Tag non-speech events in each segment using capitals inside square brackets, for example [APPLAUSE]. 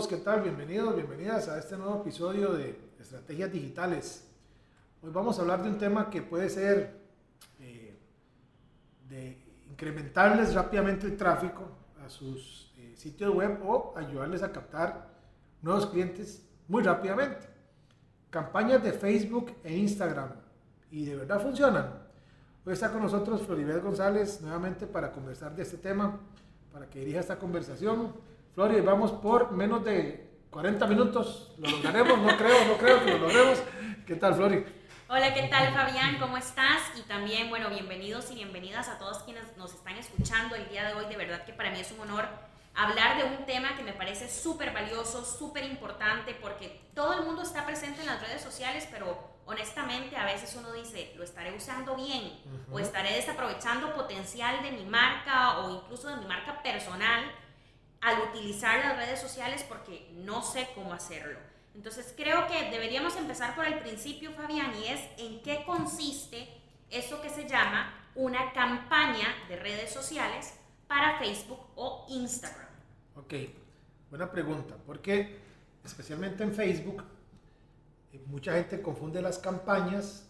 Saludos, ¿qué tal? Bienvenidos, bienvenidas a este nuevo episodio de Estrategias Digitales. Hoy vamos a hablar de un tema que puede ser eh, de incrementarles rápidamente el tráfico a sus eh, sitios web o ayudarles a captar nuevos clientes muy rápidamente. Campañas de Facebook e Instagram y de verdad funcionan. Hoy está con nosotros Floribel González nuevamente para conversar de este tema, para que dirija esta conversación. Flori, vamos por menos de 40 minutos, lo lograremos, no creo, no creo que lo logremos. ¿Qué tal, Flori? Hola, ¿qué tal Fabián? ¿Cómo estás? Y también, bueno, bienvenidos y bienvenidas a todos quienes nos están escuchando el día de hoy. De verdad que para mí es un honor hablar de un tema que me parece súper valioso, súper importante, porque todo el mundo está presente en las redes sociales, pero honestamente a veces uno dice, lo estaré usando bien o estaré desaprovechando potencial de mi marca o incluso de mi marca personal al utilizar las redes sociales porque no sé cómo hacerlo. Entonces creo que deberíamos empezar por el principio, Fabián, y es en qué consiste eso que se llama una campaña de redes sociales para Facebook o Instagram. Ok, buena pregunta, porque especialmente en Facebook eh, mucha gente confunde las campañas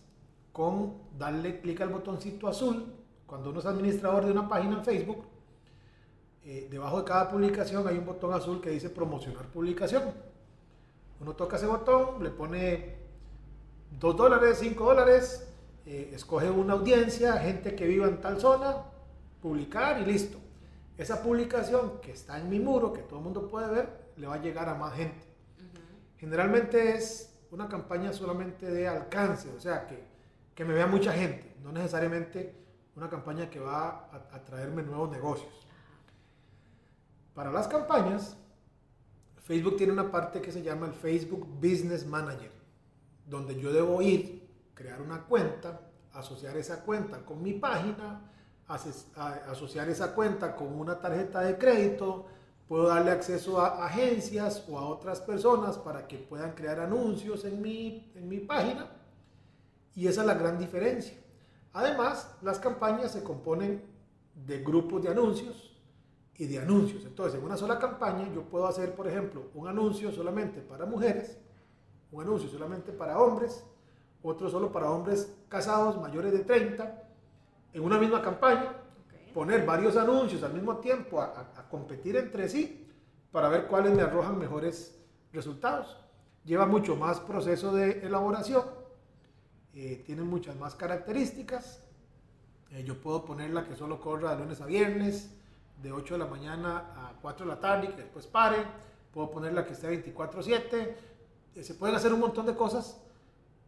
con darle clic al botoncito azul cuando uno es administrador de una página en Facebook. Eh, debajo de cada publicación hay un botón azul que dice promocionar publicación. Uno toca ese botón, le pone 2 dólares, 5 dólares, eh, escoge una audiencia, gente que viva en tal zona, publicar y listo. Esa publicación que está en mi muro, que todo el mundo puede ver, le va a llegar a más gente. Generalmente es una campaña solamente de alcance, o sea, que, que me vea mucha gente, no necesariamente una campaña que va a, a traerme nuevos negocios. Para las campañas, Facebook tiene una parte que se llama el Facebook Business Manager, donde yo debo ir, crear una cuenta, asociar esa cuenta con mi página, asociar esa cuenta con una tarjeta de crédito, Puedo darle acceso a agencias o a otras personas para que puedan crear anuncios en mi, en mi página. Y esa es la gran diferencia. Además, las campañas se componen de grupos de anuncios y de anuncios. Entonces, en una sola campaña yo puedo hacer, por ejemplo, un anuncio solamente para mujeres, un anuncio solamente para hombres, otro solo para hombres casados mayores de 30, en una misma campaña, poner varios anuncios al mismo tiempo a, competir entre sí para ver cuáles me arrojan mejores resultados. Lleva mucho más proceso de elaboración, eh, tiene muchas más características. Eh, yo puedo ponerla que solo corra de lunes a viernes, de 8 de la mañana a 4 de la tarde y que después pare. Puedo ponerla que esté 24/7. Eh, se pueden hacer un montón de cosas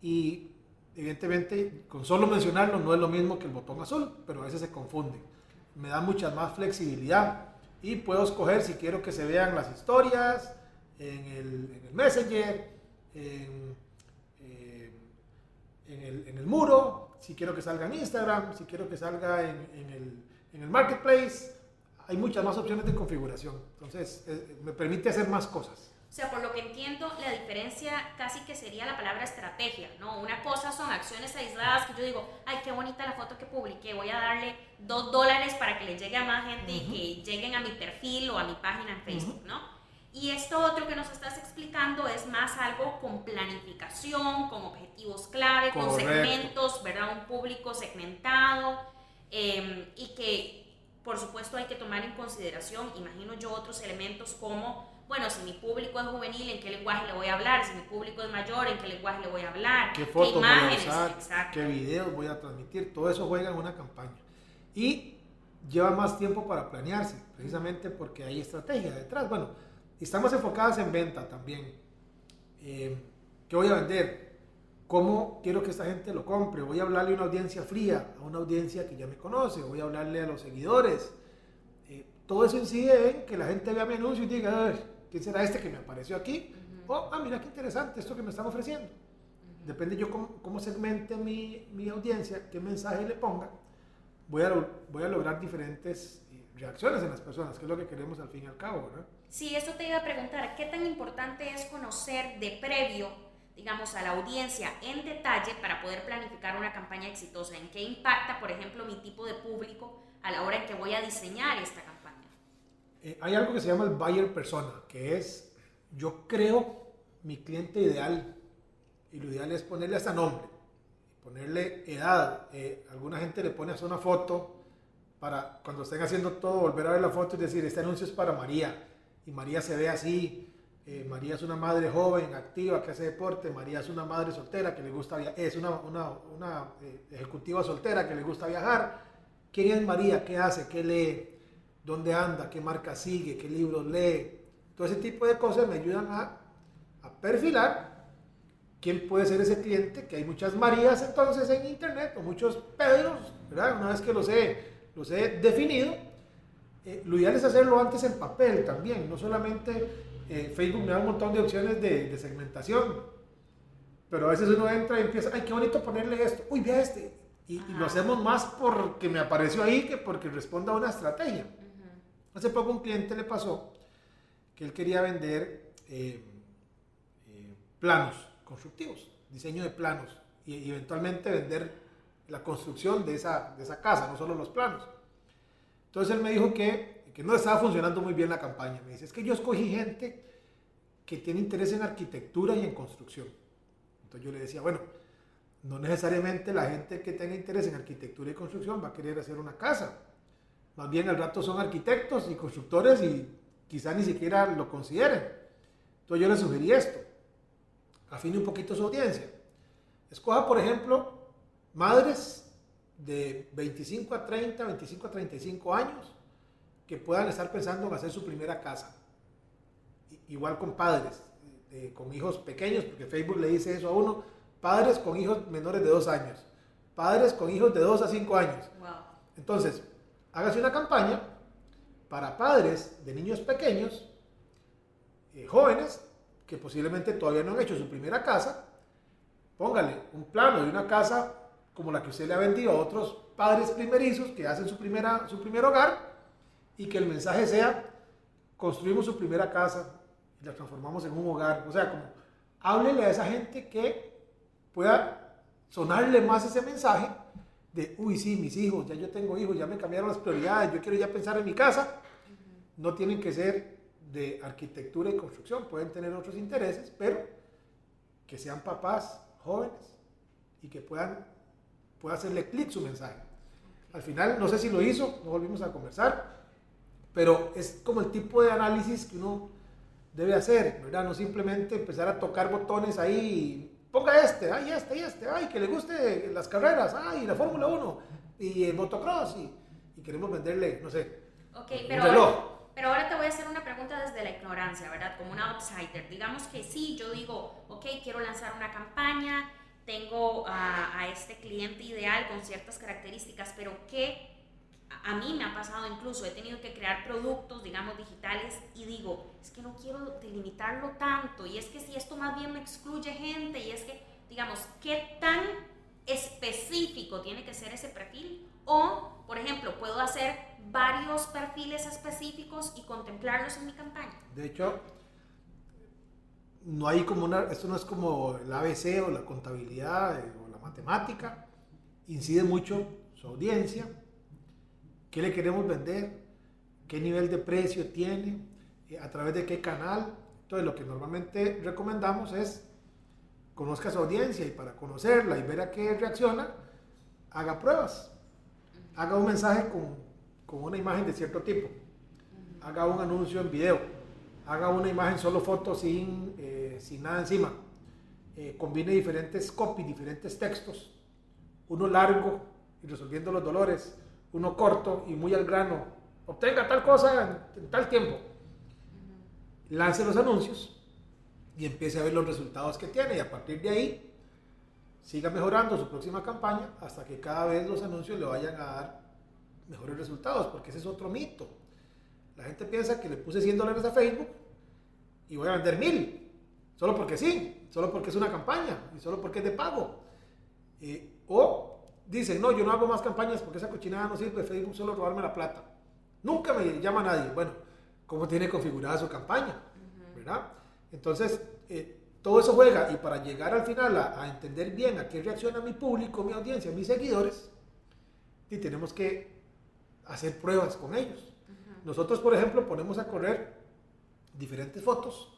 y evidentemente con solo mencionarlo no es lo mismo que el botón azul, pero a veces se confunde me da mucha más flexibilidad y puedo escoger si quiero que se vean las historias en el, Messenger, eh, en, el, muro, si quiero que salga en Instagram, si quiero que salga en, el, Marketplace. Hay muchas más opciones de configuración. Entonces, eh, me permite hacer más cosas. O sea, por lo que entiendo, la diferencia casi que sería la palabra estrategia, ¿no? Una cosa son acciones aisladas que yo digo, ay, qué bonita la foto que publiqué, voy a darle dos dólares para que le llegue a más gente y que lleguen a mi perfil o a mi página en Facebook, ¿no? Y esto otro que nos estás explicando es más algo con planificación, con objetivos clave, con segmentos, ¿verdad? Un público segmentado em, y que, por supuesto, hay que tomar en consideración, imagino yo, otros elementos como bueno, si mi público es juvenil, ¿en qué lenguaje le voy a hablar? Si mi público es mayor, ¿en qué lenguaje le voy a hablar? ¿Qué fotos imágenes? voy a usar? ¿Qué videos voy a transmitir? Todo eso juega en una campaña. Y lleva más tiempo para planearse, precisamente porque hay estrategia detrás. Bueno, estamos enfocadas en venta también. Eh, ¿Qué voy a vender? ¿Cómo quiero que esta gente lo compre? Voy a hablarle a una audiencia fría, a una audiencia que ya me conoce, voy a hablarle a los seguidores, todo eso incide en que la gente vea mi anuncio y diga, "Ay, ¿quién será este que me apareció aquí? O, ah, mira qué interesante esto que me están ofreciendo. Depende yo cómo, cómo segmente mi, mi audiencia, qué mensaje le ponga, voy a, voy a lograr diferentes eh, reacciones en las personas, que es lo que queremos al fin y al cabo, ¿verdad? Sí, eso te iba a preguntar, ¿qué tan importante es conocer de previo, digamos, a la audiencia en detalle para poder planificar una campaña exitosa? ¿En qué impacta, por ejemplo, mi tipo de público a la hora en que voy a diseñar esta campaña? Eh, hay algo que se llama el buyer persona, que es yo creo mi cliente ideal y lo ideal es ponerle hasta nombre, ponerle edad. Eh, alguna gente le pone hasta una foto para cuando estén haciendo todo volver a ver la foto y decir este anuncio es para María y María se ve así. Eh, María es una madre joven, activa, que hace deporte. María es una madre soltera que le gusta viajar. Es una, una, una, eh, ejecutiva soltera que le gusta viajar. ¿Quién es María? ¿Qué hace? ¿Qué lee? ¿Dónde anda? ¿Qué marca sigue? ¿Qué libros lee? Todo ese tipo de cosas me ayudan a, a perfilar quién puede ser ese cliente, que hay muchas Marías entonces en internet o muchos Pedros, ¿verdad? Una vez que los he, los he definido, eh, lo ideal es hacerlo antes en papel también, no solamente eh, Facebook me da un montón de opciones de, de segmentación, pero a veces uno entra y empieza, ay, qué bonito ponerle esto, uy, vea este, y, y lo hacemos más porque me apareció ahí que porque responda a una estrategia. Hace poco un cliente le pasó que él quería vender eh, eh, planos constructivos, diseño de planos, y, y eventualmente vender la construcción de esa, de esa casa, no solo los planos. Entonces él me dijo que, que no estaba funcionando muy bien la campaña. Me dice, es que yo escogí gente que tiene interés en arquitectura y en construcción. Entonces yo le decía, bueno, no necesariamente la gente que tenga interés en arquitectura y construcción va a querer hacer una casa. Más bien al rato son arquitectos y constructores y quizá ni siquiera lo consideren. Entonces yo le sugerí esto. Afine un poquito su audiencia. Escoja, por ejemplo, madres de 25 a 30, 25 a 35 años que puedan estar pensando en hacer su primera casa. Igual con padres, eh, con hijos pequeños, porque Facebook le dice eso a uno, padres con hijos menores de 2 años, padres con hijos de 2 a 5 años. Wow. Entonces, hágase una campaña para padres de niños pequeños, eh, jóvenes, que posiblemente todavía no han hecho su primera casa. Póngale un plano de una casa como la que usted le ha vendido a otros padres primerizos que hacen su, primera, su primer hogar y que el mensaje sea, construimos su primera casa y la transformamos en un hogar. O sea, como háblele a esa gente que pueda sonarle más ese mensaje de, uy, sí, mis hijos, ya yo tengo hijos, ya me cambiaron las prioridades, yo quiero ya pensar en mi casa. No tienen que ser de arquitectura y construcción, pueden tener otros intereses, pero que sean papás jóvenes y que puedan, pueda hacerle clic su mensaje. Al final, no sé si lo hizo, no volvimos a conversar, pero es como el tipo de análisis que uno debe hacer, ¿verdad? No simplemente empezar a tocar botones ahí, ponga este, ay, este, y este, ay, que le guste las carreras, ay, la Fórmula 1 y el motocross, y, y queremos venderle, no sé, Ok, un pero reloj. ahora, pero ahora te voy a hacer una pregunta desde la ignorancia, ¿verdad? Como una outsider. Digamos que sí, yo digo, ok, quiero lanzar una campaña, tengo a, a este cliente ideal con ciertas características, pero ¿qué? A mí me ha pasado incluso, he tenido que crear productos, digamos, digitales y digo, es que no quiero delimitarlo tanto y es que si esto más bien me excluye gente y es que, digamos, ¿qué tan específico tiene que ser ese perfil? O, por ejemplo, puedo hacer varios perfiles específicos y contemplarlos en mi campaña. De hecho, no hay como una, esto no es como el ABC o la contabilidad eh, o la matemática, incide mucho su audiencia, qué le queremos vender, qué nivel de precio tiene, eh, a través de qué canal. Entonces, lo que normalmente recomendamos es conozca su audiencia y para conocerla y ver a qué reacciona, haga pruebas. Haga un mensaje con, con una imagen de cierto tipo. Haga un anuncio en video. Haga una imagen solo foto sin, eh, sin nada encima. Eh, combine diferentes copy, diferentes textos. Uno largo y resolviendo los dolores. Uno corto y muy al grano. Obtenga tal cosa en, tal tiempo. Lance los anuncios y empiece a ver los resultados que tiene. Y a partir de ahí, siga mejorando su próxima campaña hasta que cada vez los anuncios le vayan a dar mejores resultados, porque ese es otro mito. La gente piensa que le puse 100 dólares a Facebook y voy a vender mil, solo porque sí, solo porque es una campaña y solo porque es de pago. Eh, o dicen, no, yo no hago más campañas porque esa cochinada no sirve, Facebook solo robarme la plata. Nunca me llama nadie. Bueno, ¿cómo tiene configurada su campaña? ¿Verdad? Entonces, eh, todo eso juega y para llegar al final a, entender bien a qué reacciona mi público, mi audiencia, mis seguidores, y tenemos que hacer pruebas con ellos. Nosotros, por ejemplo, ponemos a correr diferentes fotos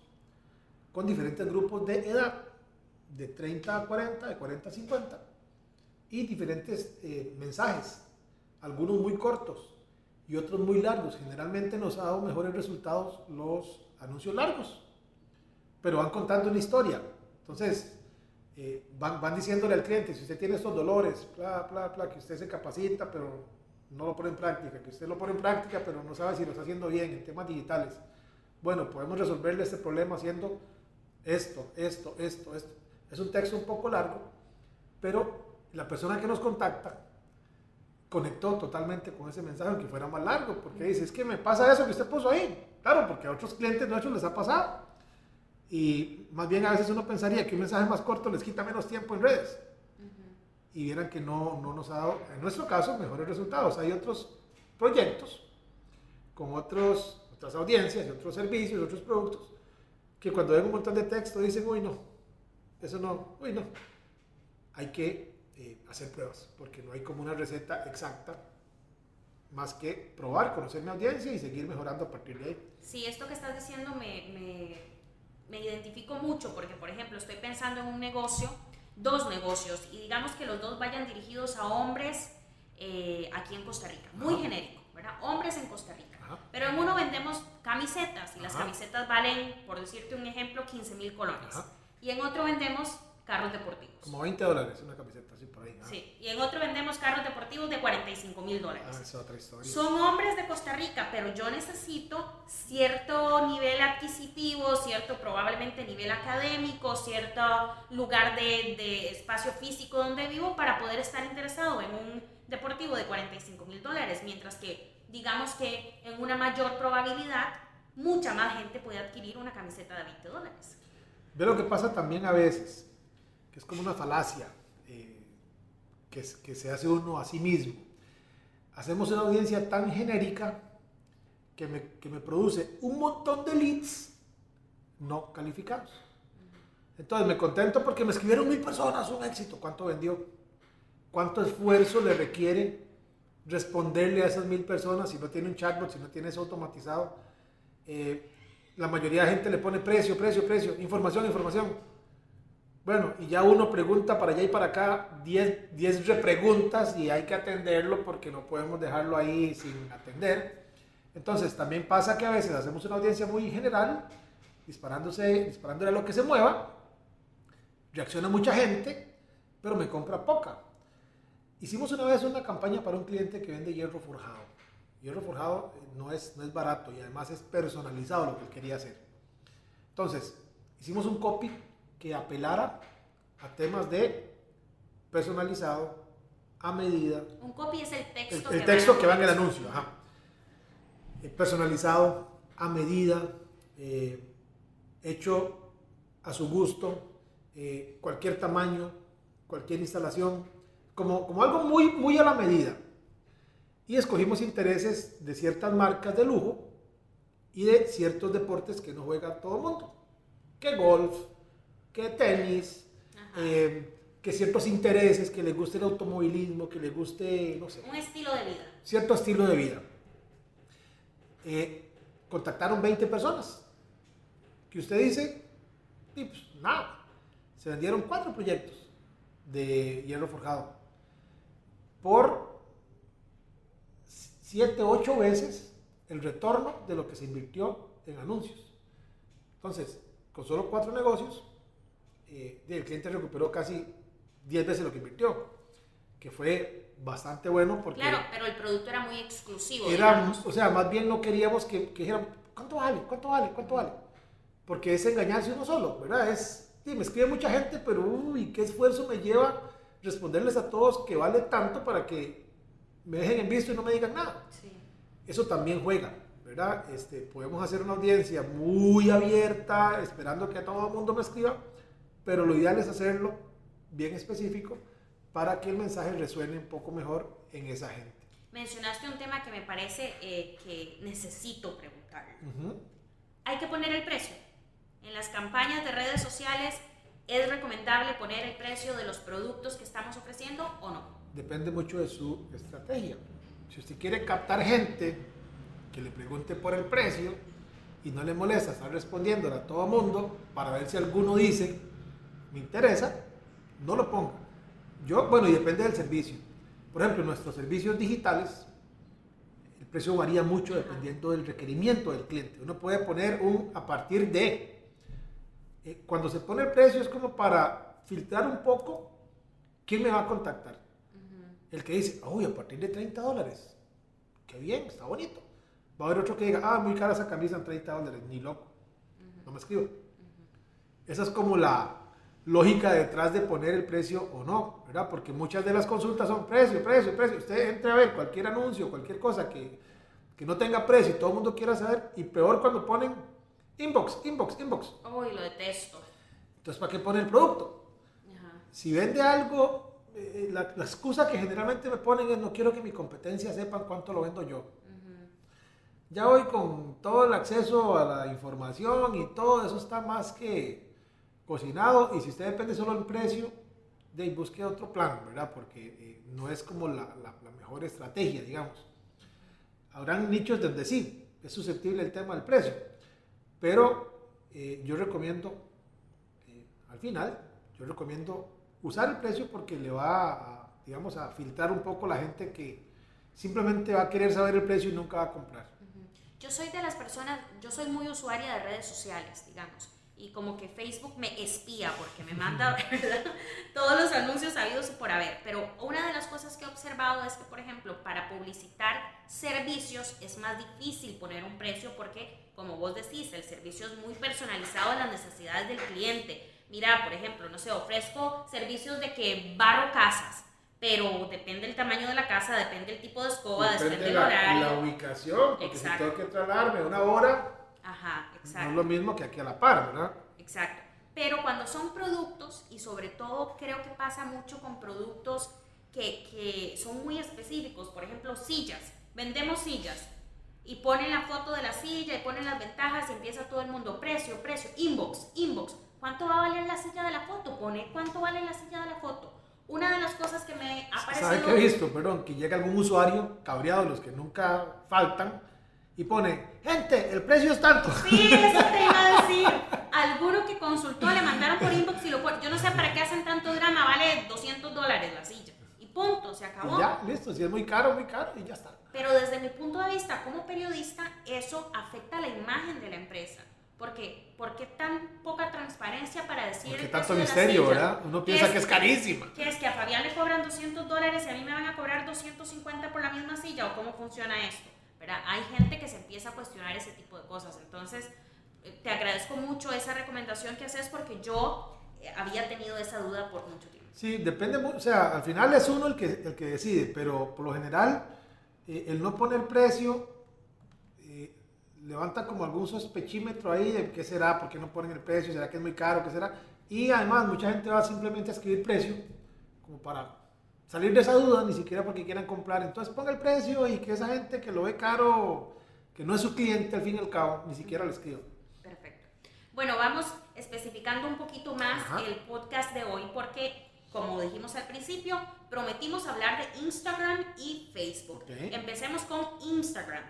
con diferentes grupos de edad, de 30 a 40, de 40 a 50, y diferentes eh, mensajes, algunos muy cortos y otros muy largos. Generalmente nos ha dado mejores resultados los anuncios largos pero van contando una historia. Entonces, eh, van, van, diciéndole al cliente, si usted tiene estos dolores, bla, bla, bla, que usted se capacita, pero no lo pone en práctica, que usted lo pone en práctica, pero no sabe si lo está haciendo bien en temas digitales. Bueno, podemos resolverle este problema haciendo esto, esto, esto, esto. Es un texto un poco largo, pero la persona que nos contacta conectó totalmente con ese mensaje, aunque fuera más largo, porque dice, es que me pasa eso que usted puso ahí. Claro, porque a otros clientes nuestros les ha pasado. Y más bien a veces uno pensaría que un mensaje más corto les quita menos tiempo en redes. Y vieran que no, no nos ha dado, en nuestro caso, mejores resultados. Hay otros proyectos con otros, otras audiencias otros servicios, otros productos, que cuando ven un montón de texto dicen, uy, no, eso no, uy, no. Hay que eh, hacer pruebas, porque no hay como una receta exacta más que probar, conocer mi audiencia y seguir mejorando a partir de ahí. Sí, esto que estás diciendo me, me me identifico mucho porque, por ejemplo, estoy pensando en un negocio, dos negocios, y digamos que los dos vayan dirigidos a hombres eh, aquí en Costa Rica, muy genérico, ¿verdad? Hombres en Costa Rica. Pero en uno vendemos camisetas y las camisetas valen, por decirte un ejemplo, 15 mil colones. Y en otro vendemos carros deportivos. Como 20 dólares una camiseta, así por ahí. Sí, y en otro vendemos carros deportivos de 45 mil dólares. Ah, es otra historia. Son hombres de Costa Rica, pero yo necesito cierto nivel adquisitivo, cierto probablemente nivel académico, cierto lugar de, de espacio físico donde vivo para poder estar interesado en un deportivo de 45 mil dólares, mientras que digamos que en una mayor probabilidad mucha más gente puede adquirir una camiseta de 20 dólares. Ve lo que pasa también a veces que es como una falacia eh, que, que se hace uno a sí mismo. Hacemos una audiencia tan genérica que me, que me produce un montón de leads no calificados. Entonces me contento porque me escribieron mil personas, un éxito. ¿Cuánto vendió? ¿Cuánto esfuerzo le requiere responderle a esas mil personas si no tiene un chatbot, si no tiene eso automatizado? Eh, la mayoría de gente le pone precio, precio, precio, información, información. Bueno, y ya uno pregunta para allá y para acá 10 repreguntas y hay que atenderlo porque no podemos dejarlo ahí sin atender. Entonces, también pasa que a veces hacemos una audiencia muy general, disparándose, disparándole a lo que se mueva, reacciona mucha gente, pero me compra poca. Hicimos una vez una campaña para un cliente que vende hierro forjado. Hierro forjado eh, no es, no es barato y además es personalizado lo que él quería hacer. Entonces, hicimos un copy que apelara a temas de personalizado, a medida. Un copy es el texto. El, texto que va en el anuncio, ajá. Eh, personalizado, a medida, eh, hecho a su gusto, eh, cualquier tamaño, cualquier instalación, como, como algo muy, muy a la medida. Y escogimos intereses de ciertas marcas de lujo y de ciertos deportes que no juega todo el mundo. Que golf, que tenis, eh, que ciertos intereses, que les guste el automovilismo, que les guste, no sé. Un estilo de vida. Cierto estilo de vida. Eh, contactaron 20 personas. Que usted dice, y pues nada. Se vendieron cuatro proyectos de hierro forjado. Por 7, 8 veces el retorno de lo que se invirtió en anuncios. Entonces, con solo cuatro negocios, eh, el cliente recuperó casi 10 veces lo que invirtió, que fue bastante bueno porque... Claro, pero el producto era muy exclusivo. Era, o sea, más bien no queríamos que, que dijeran, ¿cuánto vale? ¿Cuánto vale? ¿Cuánto vale? Porque es engañarse uno solo, ¿verdad? Es, sí, me escribe mucha gente, pero uy, qué esfuerzo me lleva responderles a todos que vale tanto para que me dejen en visto y no me digan nada. Sí. Eso también juega. ¿verdad? Este, podemos hacer una audiencia muy abierta, esperando que todo el mundo me escriba, pero lo ideal es hacerlo bien específico para que el mensaje resuene un poco mejor en esa gente. Mencionaste un tema que me parece eh, que necesito preguntar. Hay que poner el precio. En las campañas de redes sociales, ¿es recomendable poner el precio de los productos que estamos ofreciendo o no? Depende mucho de su estrategia. Si usted quiere captar gente que le pregunte por el precio y no le molesta estar respondiendo a todo mundo para ver si alguno dice, me interesa, no lo ponga. Yo, bueno, y depende del servicio. Por ejemplo, nuestros servicios digitales, el precio varía mucho dependiendo del requerimiento del cliente. Uno puede poner un a partir de. Eh, cuando se pone el precio es como para filtrar un poco quién me va a contactar. El que dice, uy, a partir de 30 dólares. Qué bien, está bonito. Va a haber otro que diga, ah, muy cara esa camisa en 30 dólares. Ni loco. No me escribo. Esa es como la, lógica detrás de poner el precio o no, ¿verdad? Porque muchas de las consultas son precio, precio, precio. Usted entre a ver cualquier anuncio, cualquier cosa que, que no tenga precio y todo el mundo quiera saber, y peor cuando ponen inbox, inbox, inbox. Uy, lo detesto. Entonces, ¿para qué pone el producto? Si vende algo, eh, la, excusa que generalmente me ponen es no quiero que mi competencia sepan cuánto lo vendo yo. Ya hoy con todo el acceso a la información y todo eso está más que cocinado y si usted depende solo del precio, de busque otro plan, ¿verdad? Porque eh, no es como la, la, mejor estrategia, digamos. Habrán nichos donde sí, es susceptible el tema del precio, pero eh, yo recomiendo, eh, al final, yo recomiendo usar el precio porque le va a, digamos, a filtrar un poco la gente que simplemente va a querer saber el precio y nunca va a comprar. Yo soy de las personas, yo soy muy usuaria de redes sociales, digamos y como que Facebook me espía porque me manda [LAUGHS] todos los anuncios habidos y por haber. Pero una de las cosas que he observado es que, por ejemplo, para publicitar servicios es más difícil poner un precio porque, como vos decís, el servicio es muy personalizado a las necesidades del cliente. Mira, por ejemplo, no sé, ofrezco servicios de que barro casas, pero depende del tamaño de la casa, depende del tipo de escoba, depende, del horario. La ubicación, porque si tengo que trasladarme una hora Ajá, exacto. No es lo mismo que aquí a la par, ¿verdad? Exacto. Pero cuando son productos, y sobre todo creo que pasa mucho con productos que, que son muy específicos, por ejemplo, sillas. Vendemos sillas y ponen la foto de la silla y ponen las ventajas y empieza todo el mundo, precio, precio, inbox, inbox. ¿Cuánto va a valer la silla de la foto? Pone cuánto vale la silla de la foto. Una de las cosas que me ha parecido... ¿Sabe qué he visto? Perdón, que llega algún usuario cabreado, los que nunca faltan, y pone, gente, el precio es tanto. Sí, eso te iba a decir. Alguno que consultó le mandaron por inbox y lo Yo no sé para qué hacen tanto drama, vale 200 dólares la silla. Y punto, se acabó. ya, listo, si es muy caro, muy caro y ya está. Pero desde mi punto de vista como periodista, eso afecta la imagen de la empresa. Porque, ¿Por qué tan poca transparencia para decir ¿Por qué tanto misterio, verdad? Uno piensa que es carísima. ¿Qué es que a Fabián le cobran 200 dólares y a mí me van a cobrar 250 por la misma silla? ¿O cómo funciona esto? Hay gente que se empieza a cuestionar ese tipo de cosas. Entonces, eh, te agradezco mucho esa recomendación que haces porque yo eh, había tenido esa duda por mucho tiempo. Sí, depende, o sea, al final es uno el que, el que decide, pero por lo general, eh, el no poner precio levanta como algún sospechímetro ahí de qué será, por qué no ponen el precio, será que es muy caro, qué será. Y además, mucha gente va simplemente a escribir precio, como para salir de esa duda, ni siquiera porque quieran comprar. Entonces ponga el precio y que esa gente que lo ve caro, que no es su cliente al fin y al cabo, ni siquiera le escriba. Perfecto. Bueno, vamos especificando un poquito más el podcast de hoy porque, como dijimos al principio, prometimos hablar de Instagram y Facebook. Empecemos con Instagram.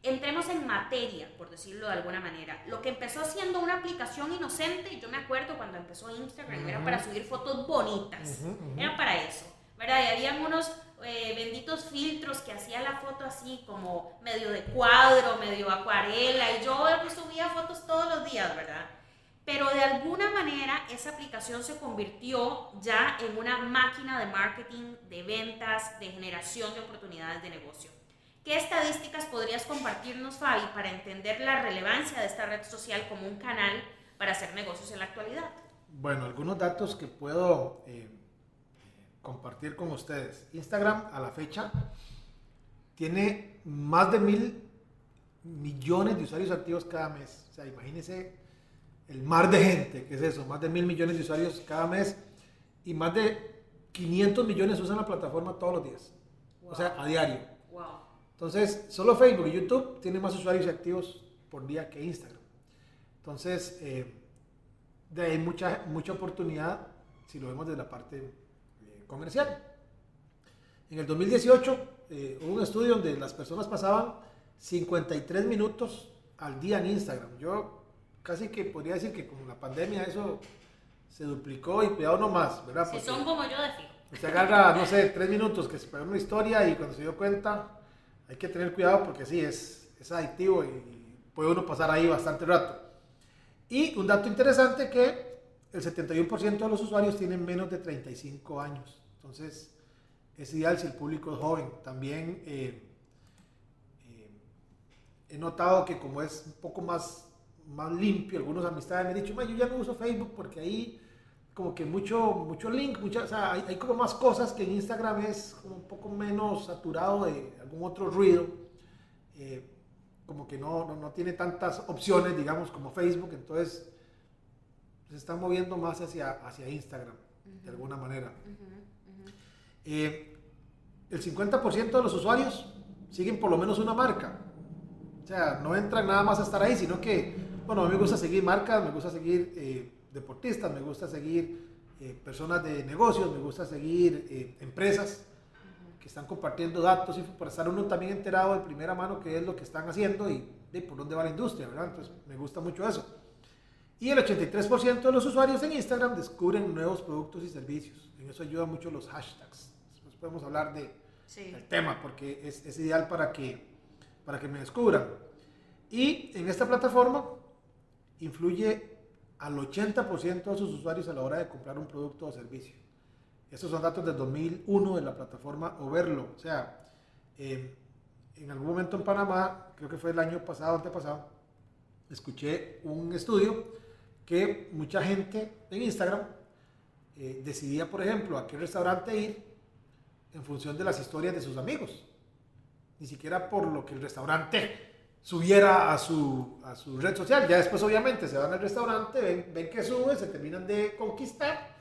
Entremos en materia, por decirlo de alguna manera. Lo que empezó siendo una aplicación inocente, yo me acuerdo cuando empezó Instagram, era para subir fotos bonitas, era para eso ¿verdad? Y habían unos eh, benditos filtros que hacía la foto así como medio de cuadro, medio acuarela, y yo pues, subía fotos todos los días, ¿verdad? Pero de alguna manera esa aplicación se convirtió ya en una máquina de marketing, de ventas, de generación de oportunidades de negocio. ¿Qué estadísticas podrías compartirnos, Fabi, para entender la relevancia de esta red social como un canal para hacer negocios en la actualidad? Bueno, algunos datos que puedo eh, compartir con ustedes. Instagram a la fecha tiene más de mil millones de usuarios activos cada mes. O sea, imagínense el mar de gente, que es eso, más de mil millones de usuarios cada mes y más de 500 millones usan la plataforma todos los días. O sea, a diario. Entonces, solo Facebook y YouTube tienen más usuarios activos por día que Instagram. Entonces, eh, de ahí mucha, mucha oportunidad si lo vemos desde la parte comercial. En el 2018 eh, hubo un estudio donde las personas pasaban 53 minutos al día en Instagram. Yo casi que podría decir que con la pandemia eso se duplicó y cuidado no más, ¿verdad? Si son como yo de fijo. Usted agarra, no sé, tres minutos que se pegó una historia y cuando se dio cuenta hay que tener cuidado porque sí, es, es adictivo y puede uno pasar ahí bastante rato. Y un dato interesante que el 71% de los usuarios tienen menos de 35 años. Entonces, es ideal si el público es joven. También eh, eh, he notado que como es un poco más, más limpio, algunos amistades me han dicho, yo ya no uso Facebook porque ahí como que mucho, mucho link, mucha, o sea, hay, como más cosas que en Instagram es como un poco menos saturado de algún otro ruido. Eh, como que no, no, tiene tantas opciones, digamos, como Facebook, entonces se están moviendo más hacia, hacia Instagram, de alguna manera. Eh, el 50% de los usuarios siguen por lo menos una marca. O sea, no entran nada más a estar ahí, sino que, bueno, a mí me gusta seguir marcas, me gusta seguir eh, deportistas, me gusta seguir eh, personas de negocios, me gusta seguir empresas que están compartiendo datos y para estar uno también enterado de primera mano qué es lo que están haciendo y de por dónde va la industria, ¿verdad? Entonces me gusta mucho eso. Y el 83% de los usuarios en Instagram descubren nuevos productos y servicios. En eso ayuda mucho los hashtags. Después podemos hablar de, del tema porque es, es, ideal para que, para que me descubran. Y en esta plataforma influye al 80% de sus usuarios a la hora de comprar un producto o servicio. Estos son datos del 2001 de la plataforma Overlo. O sea, eh, en algún momento en Panamá, creo que fue el año pasado, antepasado, escuché un estudio que mucha gente en Instagram eh, decidía, por ejemplo, a qué restaurante ir en función de las historias de sus amigos. Ni siquiera por lo que el restaurante subiera a su, a su red social. Ya después, obviamente, se van al restaurante, ven, ven que sube, se terminan de conquistar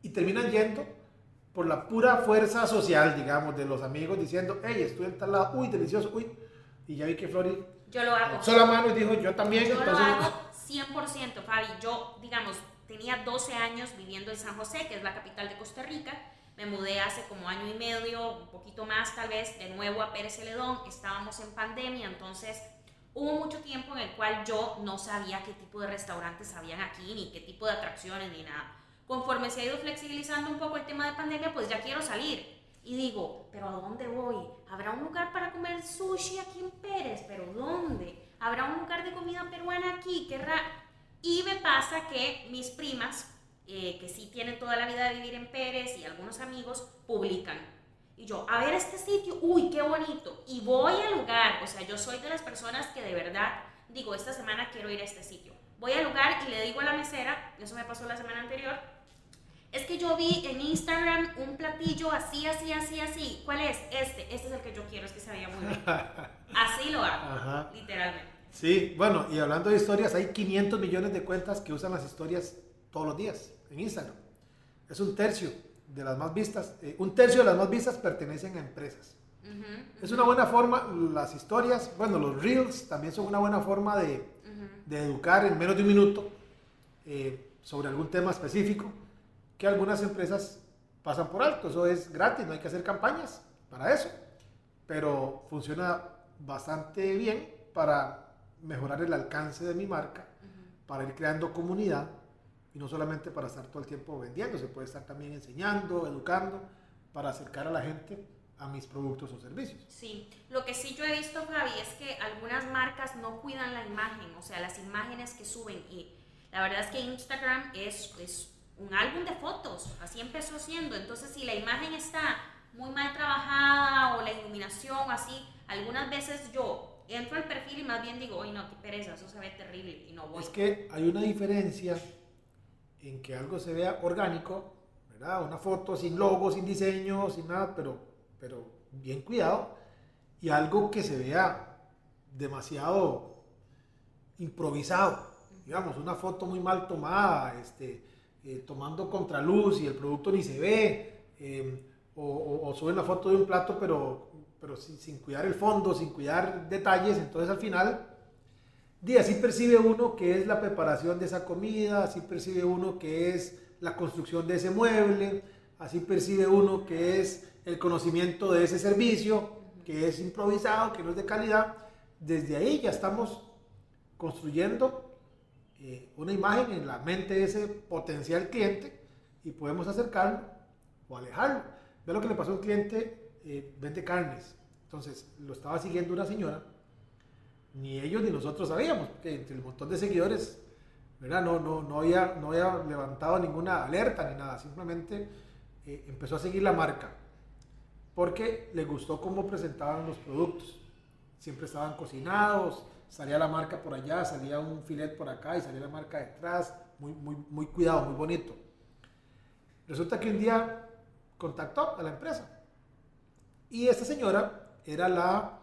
y terminan yendo por la pura fuerza social, digamos, de los amigos diciendo, hey, estoy en tal lado, uy, delicioso, uy. Y ya vi que Flori yo lo hago. La mano y dijo, yo también. Yo lo hago 100%, Fabi. Yo, digamos, tenía 12 años viviendo en San José, que es la capital de Costa Rica. Me mudé hace como año y medio, un poquito más tal vez, de nuevo a Pérez Celedón. Estábamos en pandemia, entonces hubo mucho tiempo en el cual yo no sabía qué tipo de restaurantes habían aquí, ni qué tipo de atracciones, ni nada conforme se ha ido flexibilizando un poco el tema de pandemia, pues ya quiero salir. Y digo, ¿pero a dónde voy? ¿Habrá un lugar para comer sushi aquí en Pérez? ¿Pero dónde? ¿Habrá un lugar de comida peruana aquí? ¿Qué Y me pasa que mis primas, eh, que sí tienen toda la vida de vivir en Pérez y algunos amigos, publican. Y yo, a ver este sitio, uy, qué bonito. Y voy al lugar. O sea, yo soy de las personas que de verdad digo, esta semana quiero ir a este sitio. Voy al lugar y le digo a la mesera, eso me pasó la semana anterior, es que yo vi en Instagram un platillo así, así, así, así. ¿Cuál es? Este. Este es el que yo quiero, es que se veía muy bien. [LAUGHS] Así lo hago, literalmente. Sí, bueno, y hablando de historias, hay 500 millones de cuentas que usan las historias todos los días en Instagram. Es un tercio de las más vistas, eh, un tercio de las más vistas pertenecen a empresas. Es una buena forma, las historias, bueno, los reels también son una buena forma de, de educar en menos de un minuto eh, sobre algún tema específico que algunas empresas pasan por alto. Eso es gratis, no hay que hacer campañas para eso. Pero funciona bastante bien para mejorar el alcance de mi marca, para ir creando comunidad y no solamente para estar todo el tiempo vendiendo, se puede estar también enseñando, educando, para acercar a la gente a mis productos o servicios. Sí, lo que sí yo he visto, Fabi, es que algunas marcas no cuidan la imagen, o sea, las imágenes que suben y la verdad es que Instagram es, es un álbum de fotos, así empezó siendo. Entonces, si la imagen está muy mal trabajada o la iluminación así, algunas veces yo entro al perfil y más bien digo, oye, no, qué pereza, eso se ve terrible y no voy. Es que hay una diferencia en que algo se vea orgánico, ¿verdad? Una foto sin logo, sin diseño, sin nada, pero, pero bien cuidado, y algo que se vea demasiado improvisado. Digamos, una foto muy mal tomada, este, eh, tomando contraluz y el producto ni se ve, eh, o, o, suben la foto de un plato pero, pero sin, sin, cuidar el fondo, sin cuidar detalles, entonces al final, así percibe uno que es la preparación de esa comida, así percibe uno que es la construcción de ese mueble, así percibe uno que es el conocimiento de ese servicio, que es improvisado, que no es de calidad. Desde ahí ya estamos construyendo eh, una imagen en la mente de ese potencial cliente y podemos acercarlo o alejarlo. Ve lo que le pasó a un cliente, eh, vende carnes. Entonces, lo estaba siguiendo una señora, ni ellos ni nosotros sabíamos, que entre el montón de seguidores, ¿verdad? No, no, no, había, no había levantado ninguna alerta ni nada, simplemente eh, empezó a seguir la marca porque le gustó cómo presentaban los productos. Siempre estaban cocinados, salía la marca por allá, salía un filet por acá y salía la marca detrás, muy, muy, muy cuidado, muy bonito. Resulta que un día contactó a la empresa y esta señora era la,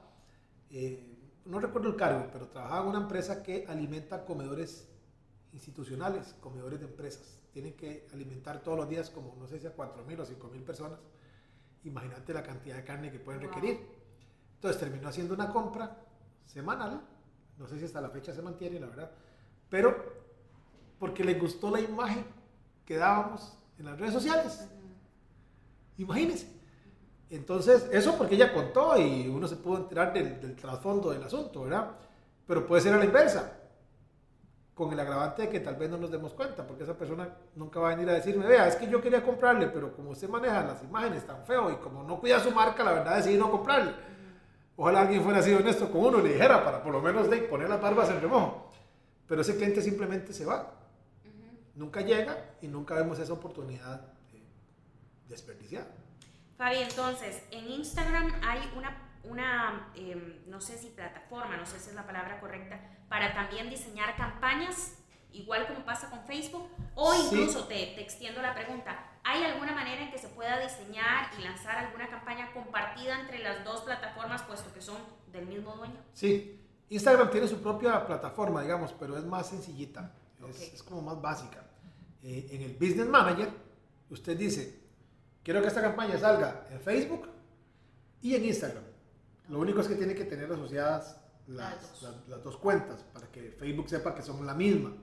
eh, no recuerdo el cargo, pero trabajaba en una empresa que alimenta comedores institucionales, comedores de empresas. Tienen que alimentar todos los días como, no sé si a 4.000 o 5.000 personas. Imagínate la cantidad de carne que pueden requerir. Entonces terminó haciendo una compra semanal no sé si hasta la fecha se mantiene, la verdad. Pero porque le gustó la imagen que dábamos en las redes sociales. Imagínense. Entonces, eso porque ella contó y uno se pudo enterar del, trasfondo del asunto, ¿verdad? Pero puede ser a la inversa, con el agravante de que tal vez no nos demos cuenta, porque esa persona nunca va a venir a decirme, vea, es que yo quería comprarle, pero como usted maneja las imágenes tan feo y como no cuida su marca, la verdad decidí no comprarle. Ojalá alguien fuera así honesto con uno y le dijera para por lo menos de poner las barbas en remojo. Pero ese cliente simplemente se va. Nunca llega y nunca vemos esa oportunidad desperdiciada. Fabi, entonces, en Instagram hay una, una em, no sé si plataforma, no sé si es la palabra correcta, para también diseñar campañas, igual como pasa con Facebook, o incluso te, te extiendo la pregunta, ¿Hay alguna manera en que se pueda diseñar y lanzar alguna campaña compartida entre las dos plataformas, puesto que son del mismo dueño? Sí, Instagram tiene su propia plataforma, digamos, pero es más sencillita, es, como más básica. Eh, en el Business Manager, usted dice, quiero que esta campaña salga en Facebook y en Instagram. Lo único es que tiene que tener asociadas las, las dos cuentas para que Facebook sepa que son la misma.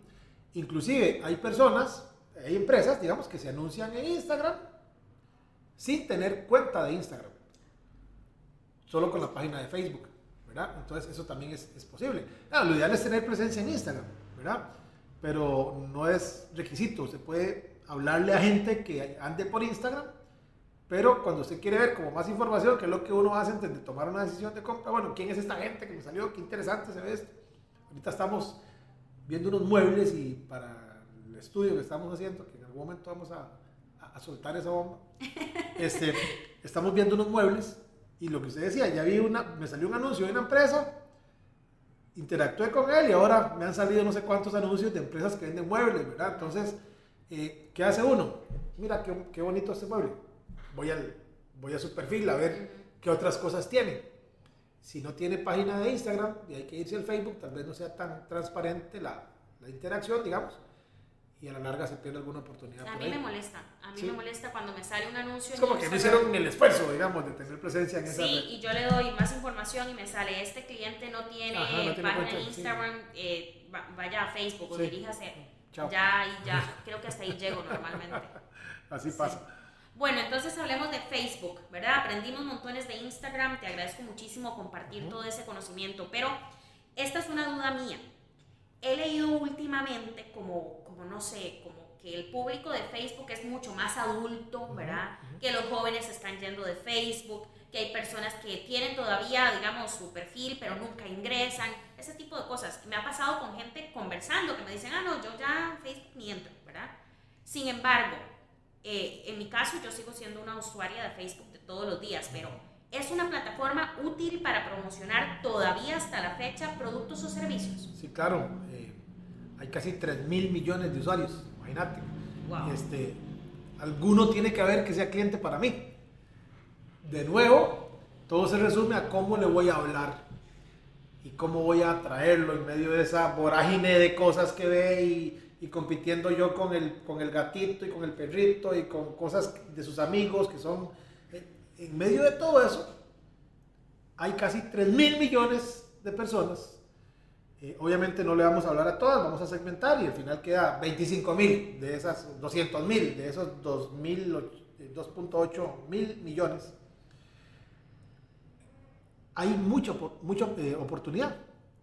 Inclusive hay personas hay empresas, digamos, que se anuncian en Instagram sin tener cuenta de Instagram, solo con la página de Facebook, ¿verdad? Entonces eso también es, es posible. Claro, lo ideal es tener presencia en Instagram, ¿verdad? Pero no es requisito, se puede hablarle a gente que ande por Instagram, pero cuando usted quiere ver como más información, que es lo que uno hace antes de tomar una decisión de compra, bueno, ¿quién es esta gente que me salió? Qué interesante se ve esto. Ahorita estamos viendo unos muebles y para estudio que estamos haciendo, que en algún momento vamos a, a, soltar esa bomba, [LAUGHS] este, estamos viendo unos muebles y lo que usted decía, ya vi una, me salió un anuncio de una empresa, interactué con él y ahora me han salido no sé cuántos anuncios de empresas que venden muebles, ¿verdad? Entonces, eh, ¿qué hace uno? Mira, qué, qué, bonito este mueble. Voy, al, voy a su perfil a ver qué otras cosas tiene. Si no tiene página de Instagram y hay que irse al Facebook, tal vez no sea tan transparente la, la interacción, digamos y a la larga se pierde alguna oportunidad. A mí me molesta, a mí me molesta cuando me sale un anuncio. Es como que no hicieron el esfuerzo, digamos, de tener presencia en esa Sí, y yo le doy más información y me sale, este cliente no tiene, página de Instagram, eh, vaya a Facebook o diríjase. Ya y ya, [LAUGHS] creo que hasta ahí llego normalmente. Así pasa. Bueno, entonces hablemos de Facebook, ¿verdad? Aprendimos montones de Instagram, te agradezco muchísimo compartir todo ese conocimiento, pero esta es una duda mía he leído últimamente como, como no sé, como que el público de Facebook es mucho más adulto, ¿verdad? Que los jóvenes están yendo de Facebook, que hay personas que tienen todavía, digamos, su perfil, pero nunca ingresan, ese tipo de cosas. Me ha pasado con gente conversando que me dicen, ah, no, yo ya Facebook ni entro, ¿verdad? Sin embargo, eh, en mi caso yo sigo siendo una usuaria de Facebook de todos los días, pero es una plataforma útil para promocionar todavía hasta la fecha productos o servicios. Sí, claro. Eh, hay casi 3 mil millones de usuarios, imagínate. Este, alguno tiene que haber que sea cliente para mí. De nuevo, todo se resume a cómo le voy a hablar. y cómo voy a atraerlo en medio de esa vorágine de cosas que ve y, y compitiendo yo con el, con el gatito y con el perrito y con cosas de sus amigos que son... En medio de todo eso, hay casi 3 mil millones de personas. Eh, obviamente no le vamos a hablar a todas, vamos a segmentar y al final queda 25 mil de esas 200 mil, de esos 2.8 mil millones. Hay mucha, mucha eh, oportunidad.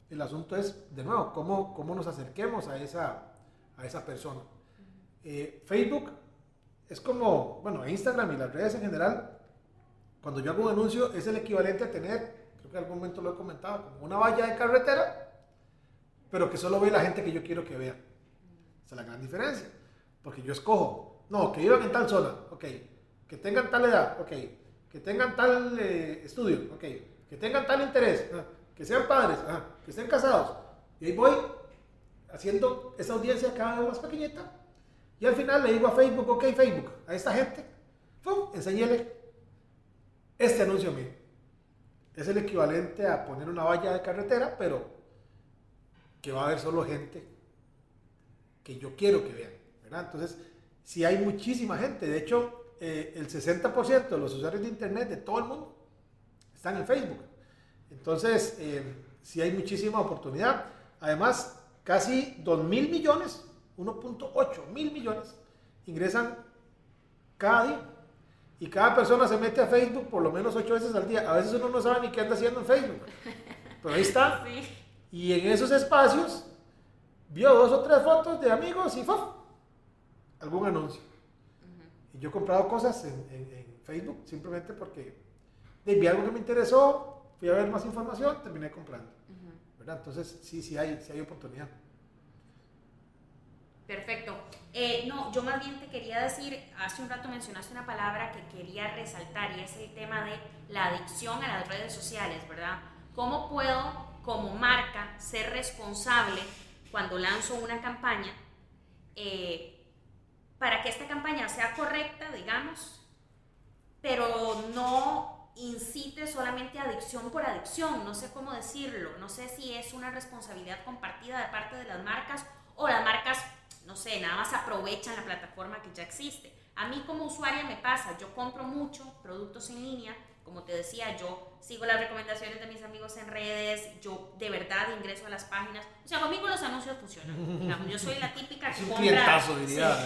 El asunto es, de nuevo, cómo, cómo nos acerquemos a esa, a esa persona. Eh, Facebook es como, bueno, Instagram y las redes en general, cuando yo hago un anuncio es el equivalente a tener, creo que en algún momento lo he comentado, como una valla de carretera, pero que solo ve la gente que yo quiero que vea. Esa es la gran diferencia. Porque yo escojo, no, que vivan en tal zona, ok, que tengan tal edad, ok, que tengan tal eh, estudio, ok, que tengan tal interés, ah, que sean padres, ah, que estén casados. Y ahí voy haciendo esa audiencia cada vez más pequeñita. Y al final le digo a Facebook, ok Facebook, a esta gente, ¡pum! enséñele este anuncio mío. Es el equivalente a poner una valla de carretera, pero que va a haber solo gente que yo quiero que vean. Entonces, si hay muchísima gente, de hecho, eh, el 60% de los usuarios de Internet de todo el mundo están en Facebook. Entonces, eh, si hay muchísima oportunidad. Además, casi 2 mil millones, 1.8 mil millones, ingresan cada día. Y cada persona se mete a Facebook por lo menos 8 veces al día. A veces uno no sabe ni qué anda haciendo en Facebook. Pero ahí está. [LAUGHS] Y en esos espacios vio dos o tres fotos de amigos y ¡fuf! algún anuncio. Y yo he comprado cosas en, Facebook simplemente porque vi algo que me interesó, fui a ver más información, terminé comprando. Entonces, sí, sí hay, sí hay oportunidad. Perfecto. Eh, no, yo más bien te quería decir, hace un rato mencionaste una palabra que quería resaltar y es el tema de la adicción a las redes sociales, ¿verdad? ¿Cómo puedo como marca ser responsable cuando lanzo una campaña eh, para que esta campaña sea correcta, digamos, pero no incite solamente adicción por adicción, no sé cómo decirlo, no sé si es una responsabilidad compartida de parte de las marcas o las marcas, no sé, nada más aprovechan la plataforma que ya existe. A mí como usuaria me pasa, yo compro mucho productos en línea, como te decía, yo sigo las recomendaciones de mis amigos en redes, yo de verdad ingreso a las páginas, o sea, conmigo los anuncios funcionan. [LAUGHS] Digamos, yo soy la típica que compra,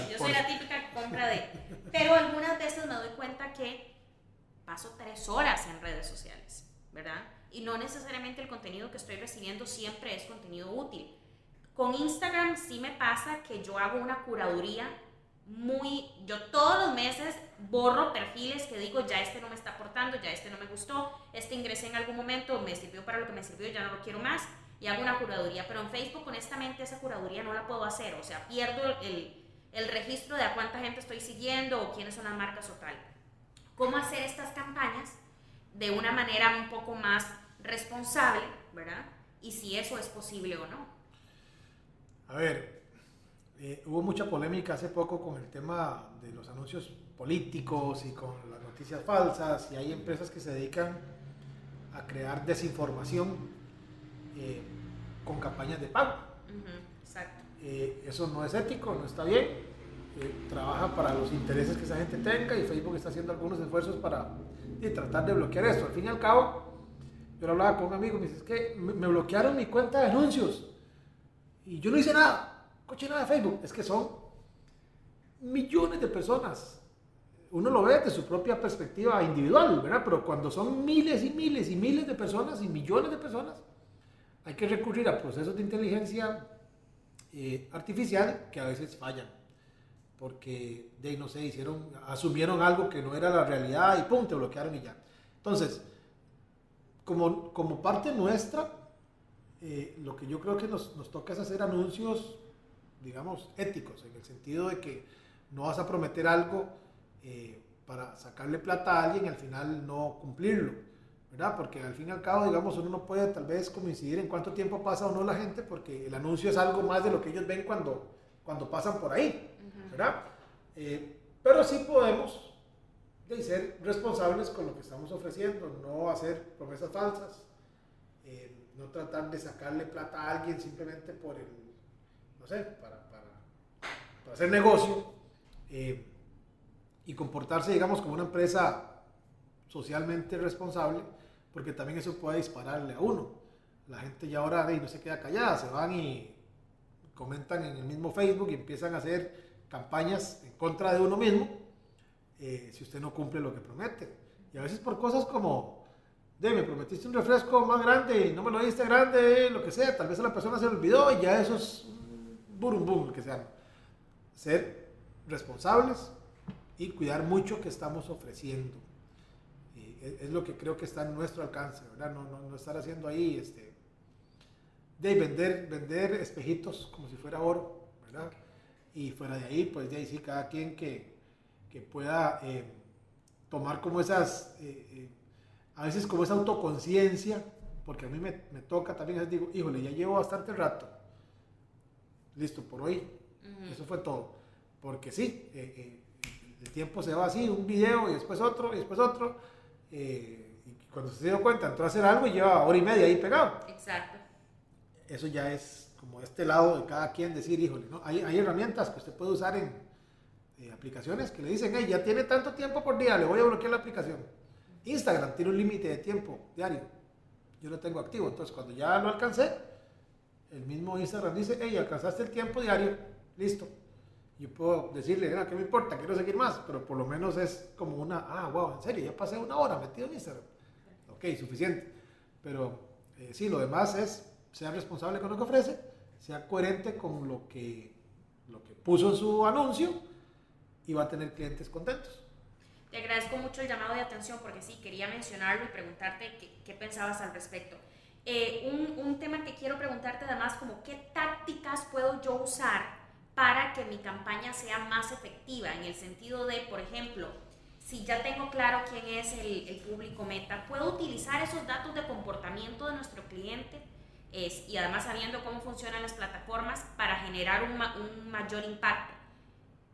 yo soy la típica que compra de, pero algunas veces me doy cuenta que paso tres horas en redes sociales, ¿verdad? Y no necesariamente el contenido que estoy recibiendo siempre es contenido útil. Con Instagram sí me pasa que yo hago una curaduría muy, yo todos los meses borro perfiles que digo, ya este no me está aportando, ya este no me gustó, este ingresé en algún momento, me sirvió para lo que me sirvió, ya no lo quiero más, y hago una curaduría. Pero en Facebook, honestamente, esa curaduría no la puedo hacer, o sea, pierdo el, el registro de a cuánta gente estoy siguiendo o quiénes son las marcas o tal cómo hacer estas campañas de una manera un poco más responsable, ¿verdad? Y si eso es posible o no. A ver, eh, hubo mucha polémica hace poco con el tema de los anuncios políticos y con las noticias falsas y hay empresas que se dedican a crear desinformación eh, con campañas de pago. exacto. Eh, eso no es ético, no está bien trabaja para los intereses que esa gente tenga y Facebook está haciendo algunos esfuerzos para tratar de bloquear esto. Al fin y al cabo, yo lo hablaba con un amigo, me dice, es que me, bloquearon mi cuenta de anuncios y yo no hice nada, coche nada de Facebook. Es que son millones de personas. Uno lo ve desde su propia perspectiva individual, ¿verdad? Pero cuando son miles y miles y miles de personas y millones de personas, hay que recurrir a procesos de inteligencia eh, artificial que a veces fallan porque de no sé, hicieron, asumieron algo que no era la realidad y pum, te bloquearon y ya. Entonces, como, como parte nuestra, eh, lo que yo creo que nos, nos, toca es hacer anuncios, digamos, éticos, en el sentido de que no vas a prometer algo eh, para sacarle plata a alguien y al final no cumplirlo, ¿verdad? Porque al fin y al cabo, digamos, uno no puede tal vez coincidir en cuánto tiempo pasa o no la gente, porque el anuncio es algo más de lo que ellos ven cuando, cuando pasan por ahí. Eh, pero sí podemos ser responsables con lo que estamos ofreciendo, no hacer promesas falsas, eh, no tratar de sacarle plata a alguien simplemente por el, no sé, para hacer negocio eh, y comportarse, digamos, como una empresa socialmente responsable, porque también eso puede dispararle a uno. La gente ya ahora no se queda callada, se van y comentan en el mismo Facebook y empiezan a hacer campañas en contra de uno mismo eh, si usted no cumple lo que promete. Y a veces por cosas como, de me prometiste un refresco más grande y no me lo diste grande, lo que sea, tal vez la persona se olvidó y ya eso es boom, que sea. Ser responsables y cuidar mucho que estamos ofreciendo. es, lo que creo que está en nuestro alcance, ¿verdad? No, no, estar haciendo ahí, este, de vender, vender espejitos como si fuera oro. Y fuera de ahí, pues de ahí sí, cada quien que, que pueda eh, tomar como esas, eh, eh, a veces como esa autoconciencia, porque a mí me, me toca también, digo, híjole, ya llevo bastante rato, listo, por hoy, eso fue todo, porque sí, el tiempo se va así, un video y después otro y después otro, y cuando se dio cuenta entró a hacer algo y lleva hora y media ahí pegado. Exacto. Eso ya es como este lado de cada quien decir, híjole, ¿no? hay, herramientas que usted puede usar en eh, aplicaciones que le dicen, hey, ya tiene tanto tiempo por día, le voy a bloquear la aplicación. Instagram tiene un límite de tiempo diario. Yo lo tengo activo, entonces cuando ya lo alcancé, el mismo Instagram dice, hey, alcanzaste el tiempo diario, listo. Yo puedo decirle, no, ¿qué me importa? Quiero seguir más, pero por lo menos es como una, ah, wow, en serio, ya pasé una hora metido en Instagram. Ok, suficiente. Pero eh, sí, lo demás es, sea responsable con lo que ofrece, sea coherente con lo que, lo que puso en su anuncio y va a tener clientes contentos. Te agradezco mucho el llamado de atención porque sí, quería mencionarlo y preguntarte qué, qué pensabas al respecto. Eh, un, un, tema que quiero preguntarte además, como qué tácticas puedo yo usar para que mi campaña sea más efectiva, en el sentido de, por ejemplo, si ya tengo claro quién es el, el público meta, puedo utilizar esos datos de comportamiento de nuestro cliente es, y además sabiendo cómo funcionan las plataformas para generar un, un mayor impacto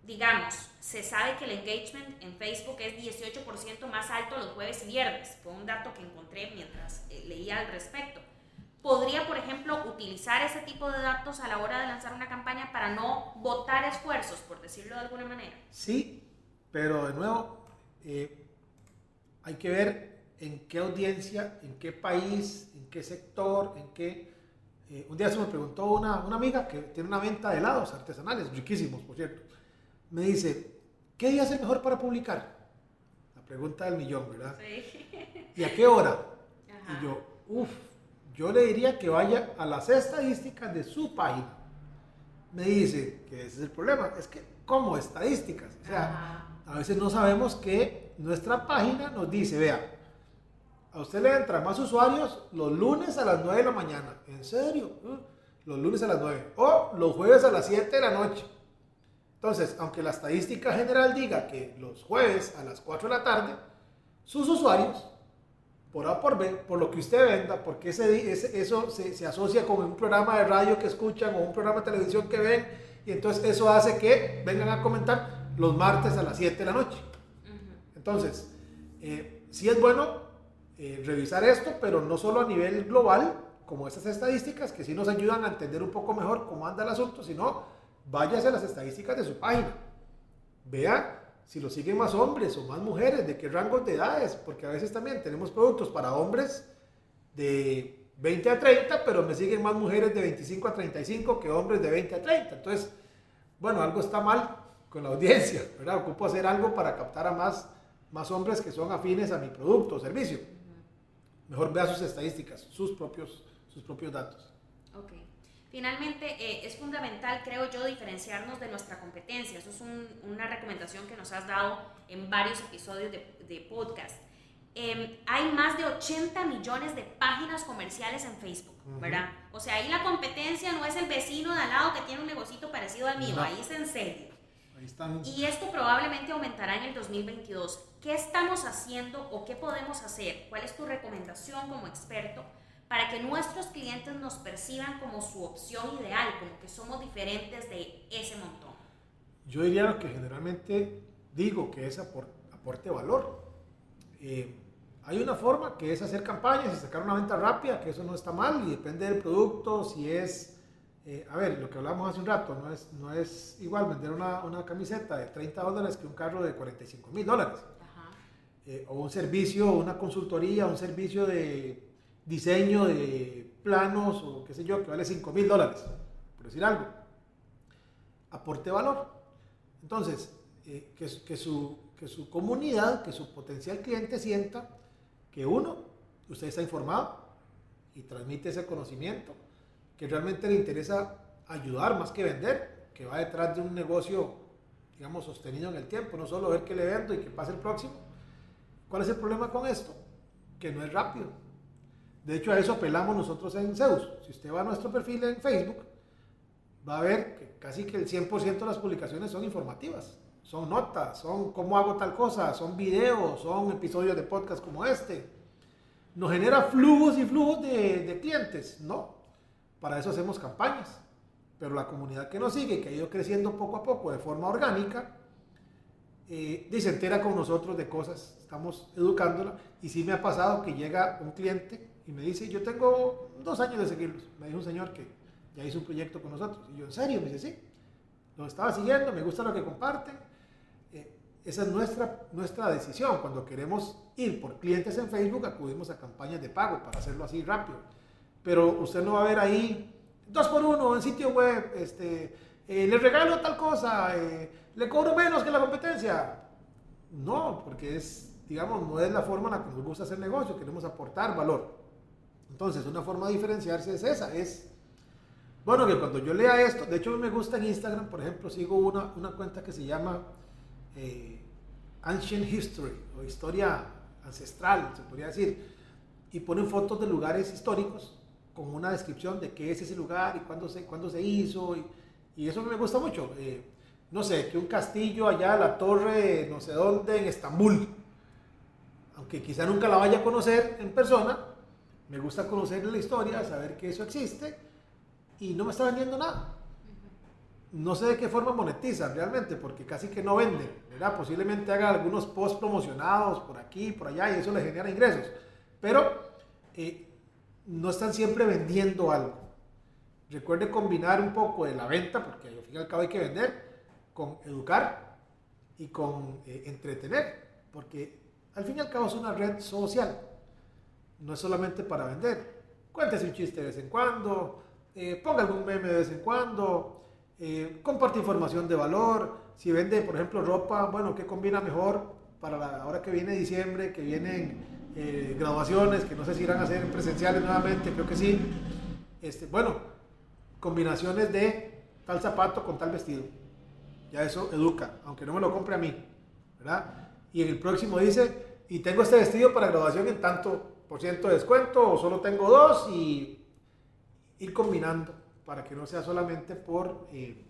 digamos, se sabe que el engagement en Facebook es 18% más alto los jueves y viernes. Fue un dato que encontré mientras eh, leía al respecto. ¿Podría, por ejemplo, utilizar ese tipo de datos a la hora de lanzar una campaña para no botar esfuerzos, por decirlo de alguna manera? Sí, pero de nuevo, eh, hay que ver en qué audiencia, en qué país, en qué sector, en qué... Eh, un día se me preguntó una, una amiga que tiene una venta de helados artesanales, riquísimos, por cierto me dice, ¿qué día es el mejor para publicar? La pregunta del millón, ¿verdad? Sí. ¿Y a qué hora? Y yo, uff, yo le diría que vaya a las estadísticas de su página. Me dice que ese es el problema, es que, ¿cómo estadísticas? O sea, a veces no sabemos que nuestra página nos dice, vea, a usted le entran más usuarios los lunes a las 9 de la mañana. ¿En serio? Los lunes a las 9. O los jueves a las 7 de la noche. Entonces, aunque la estadística general diga que los jueves a las 4 de la tarde, sus usuarios, por A por B, por lo que usted venda, porque ese, eso se, se, asocia con un programa de radio que escuchan o un programa de televisión que ven, y entonces eso hace que vengan a comentar los martes a las 7 de la noche. Entonces, eh, sí es bueno eh, revisar esto, pero no solo a nivel global, como esas estadísticas, que sí nos ayudan a entender un poco mejor cómo anda el asunto, sino váyase a las estadísticas de su página. Vea si lo siguen más hombres o más mujeres, de qué rangos de edades, porque a veces también tenemos productos para hombres de 20 a 30, pero me siguen más mujeres de 25 a 35 que hombres de 20 a 30. Entonces, bueno, algo está mal con la audiencia, ¿verdad? Ocupo hacer algo para captar a más, más hombres que son afines a mi producto o servicio. Mejor vea sus estadísticas, sus propios, sus propios datos. Okay. Finalmente, eh, es fundamental, creo yo, diferenciarnos de nuestra competencia. Eso es una recomendación que nos has dado en varios episodios de, podcast. Em, hay más de 80 millones de páginas comerciales en Facebook, ¿verdad? O sea, ahí la competencia no es el vecino de al lado que tiene un negocito parecido al mío, ahí es en serio. Y esto probablemente aumentará en el 2022. ¿Qué estamos haciendo o qué podemos hacer? ¿Cuál es tu recomendación como experto? para que nuestros clientes nos perciban como su opción ideal, como que somos diferentes de ese montón? Yo diría que generalmente digo que es aporte valor. Eh, Hay una forma que es hacer campañas y sacar una venta rápida, que eso no está mal y depende del producto, si es, eh, a ver, lo que hablamos hace un rato, no es, no es igual vender una, una camiseta de 30 dólares que un carro de 45 mil dólares. Eh, o un servicio, una consultoría, un servicio de diseño de planos o qué sé yo, que vale 5 mil dólares, por decir algo. Aporte valor. Entonces, eh, que, que, su, que su comunidad, que su potencial cliente sienta que uno, usted está informado y transmite ese conocimiento, que realmente le interesa ayudar más que vender, que va detrás de un negocio, digamos, sostenido en el tiempo, no solo ver qué le vendo y que pase el próximo. ¿Cuál es el problema con esto? Que no es rápido. De hecho, a eso apelamos nosotros en Zeus. Si usted va a nuestro perfil en Facebook, va a ver que casi que el 100% de las publicaciones son informativas son notas, son cómo hago tal cosa, son videos, son episodios de podcast como este. Nos genera flujos y flujos de, clientes, ¿no? Para eso hacemos campañas. Pero la comunidad que nos sigue, que ha ido creciendo poco a poco de forma orgánica, eh, se entera con nosotros de cosas, estamos educándola. Y sí me ha pasado que llega un cliente y me dice, yo tengo dos años de seguirlos. Me dijo un señor que ya hizo un proyecto con nosotros. Y yo, ¿en serio? Me dice, sí. Los estaba siguiendo, me gusta lo que comparten esa es nuestra, nuestra decisión. Cuando queremos ir por clientes en Facebook, acudimos a campañas de pago para hacerlo así rápido. Pero usted no va a ver ahí dos por uno en sitio web, este, eh, le regalo tal cosa, eh, le cobro menos que la competencia. No, porque es, digamos, no es la forma en la que nos gusta hacer negocio, queremos aportar valor. Entonces, una forma de diferenciarse es esa, es, bueno, que cuando yo lea esto, de hecho me gusta en Instagram, por ejemplo, sigo una, una cuenta que se llama eh, ancient history o historia ancestral, se podría decir, y ponen fotos de lugares históricos con una descripción de qué es ese lugar y cuándo se, cuándo se hizo, y, y eso me gusta mucho. Eh, no sé, que un castillo allá, la torre, no sé dónde, en Estambul, aunque quizá nunca la vaya a conocer en persona, me gusta conocer la historia, saber que eso existe, y no me está vendiendo nada no sé de qué forma monetiza realmente, porque casi que no vende, ¿verdad? Posiblemente haga algunos posts promocionados por aquí, por allá, y eso le genera ingresos. Pero eh, no están siempre vendiendo algo. Recuerde combinar un poco de la venta, porque al fin y al cabo hay que vender, con educar y con eh, entretener, porque al fin y al cabo es una red social. No es solamente para vender. Cuéntese un chiste de vez en cuando, eh, ponga algún meme de vez en cuando, eh, comparte información de valor, si vende, por ejemplo, ropa, bueno, ¿qué combina mejor para la hora que viene diciembre, que vienen eh, graduaciones, que no sé si irán a ser presenciales nuevamente, creo que sí. Este, bueno, combinaciones de tal zapato con tal vestido. Ya eso educa, aunque no me lo compre a mí, ¿verdad? Y en el próximo dice, y tengo este vestido para graduación en tanto por ciento de descuento, o solo tengo dos, y ir combinando para que no sea solamente por, eh,